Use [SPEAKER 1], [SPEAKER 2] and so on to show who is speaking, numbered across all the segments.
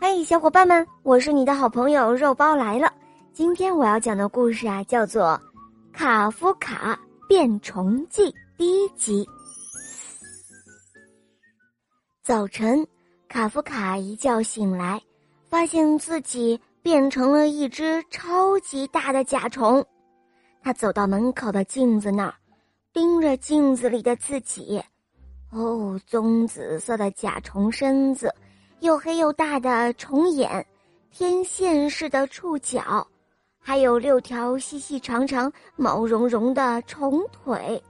[SPEAKER 1] 嘿，小伙伴们，我是你的好朋友肉包来了。今天我要讲的故事啊，叫做《卡夫卡变虫记》第一集。早晨，卡夫卡一觉醒来，发现自己变成了一只超级大的甲虫。他走到门口的镜子那儿，盯着镜子里的自己。哦，棕紫色的甲虫身子。又黑又大的虫眼，天线似的触角，还有六条细细长长、毛茸茸的虫腿。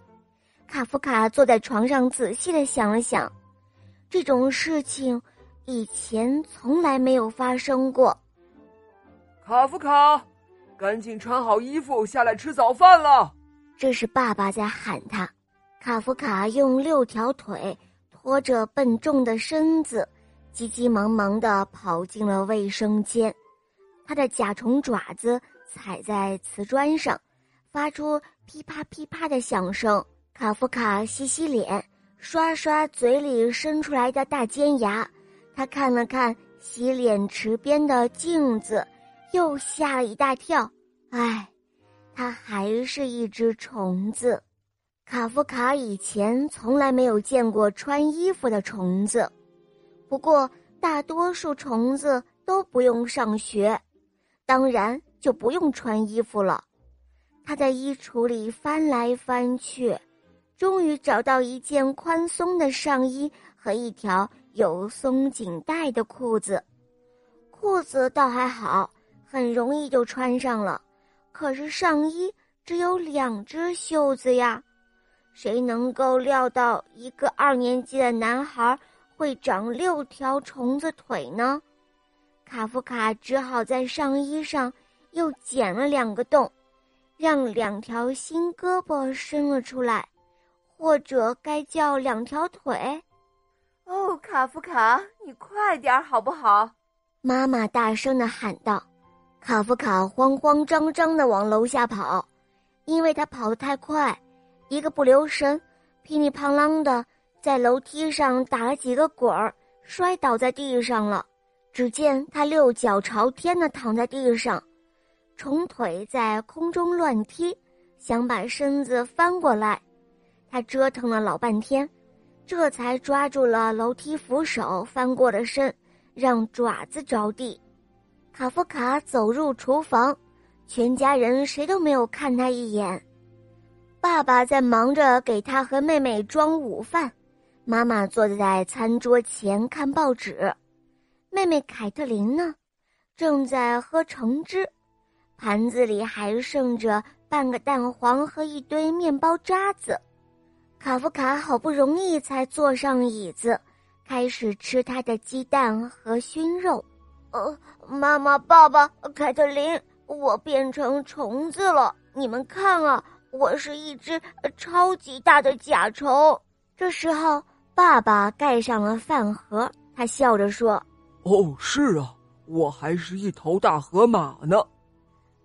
[SPEAKER 1] 卡夫卡坐在床上，仔细的想了想，这种事情以前从来没有发生过。
[SPEAKER 2] 卡夫卡，赶紧穿好衣服下来吃早饭了。
[SPEAKER 1] 这是爸爸在喊他。卡夫卡用六条腿拖着笨重的身子。急急忙忙地跑进了卫生间，他的甲虫爪子踩在瓷砖上，发出噼啪噼啪的响声。卡夫卡洗洗脸，刷刷嘴里伸出来的大尖牙，他看了看洗脸池边的镜子，又吓了一大跳。唉，他还是一只虫子。卡夫卡以前从来没有见过穿衣服的虫子。不过，大多数虫子都不用上学，当然就不用穿衣服了。他在衣橱里翻来翻去，终于找到一件宽松的上衣和一条有松紧带的裤子。裤子倒还好，很容易就穿上了。可是上衣只有两只袖子呀，谁能够料到一个二年级的男孩？会长六条虫子腿呢，卡夫卡只好在上衣上又剪了两个洞，让两条新胳膊伸了出来，或者该叫两条腿。
[SPEAKER 3] 哦，卡夫卡，你快点好不好？
[SPEAKER 1] 妈妈大声的喊道。卡夫卡慌慌张张的往楼下跑，因为他跑得太快，一个不留神，噼里啪啦的。在楼梯上打了几个滚儿，摔倒在地上了。只见他六脚朝天的躺在地上，虫腿在空中乱踢，想把身子翻过来。他折腾了老半天，这才抓住了楼梯扶手，翻过了身，让爪子着地。卡夫卡走入厨房，全家人谁都没有看他一眼。爸爸在忙着给他和妹妹装午饭。妈妈坐在餐桌前看报纸，妹妹凯特琳呢，正在喝橙汁，盘子里还剩着半个蛋黄和一堆面包渣子。卡夫卡好不容易才坐上椅子，开始吃他的鸡蛋和熏肉。呃，妈妈、爸爸、凯特琳，我变成虫子了，你们看啊，我是一只超级大的甲虫。这时候。爸爸盖上了饭盒，他笑着说：“
[SPEAKER 2] 哦，是啊，我还是一头大河马呢。”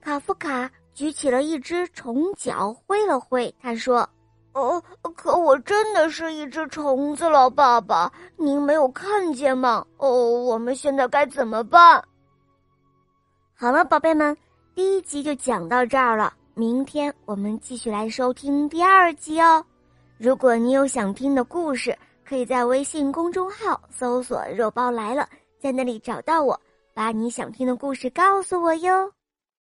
[SPEAKER 1] 卡夫卡举起了一只虫脚，挥了挥，他说：“哦，可我真的是一只虫子了，爸爸，您没有看见吗？哦，我们现在该怎么办？”好了，宝贝们，第一集就讲到这儿了，明天我们继续来收听第二集哦。如果你有想听的故事，可以在微信公众号搜索“肉包来了”，在那里找到我，把你想听的故事告诉我哟。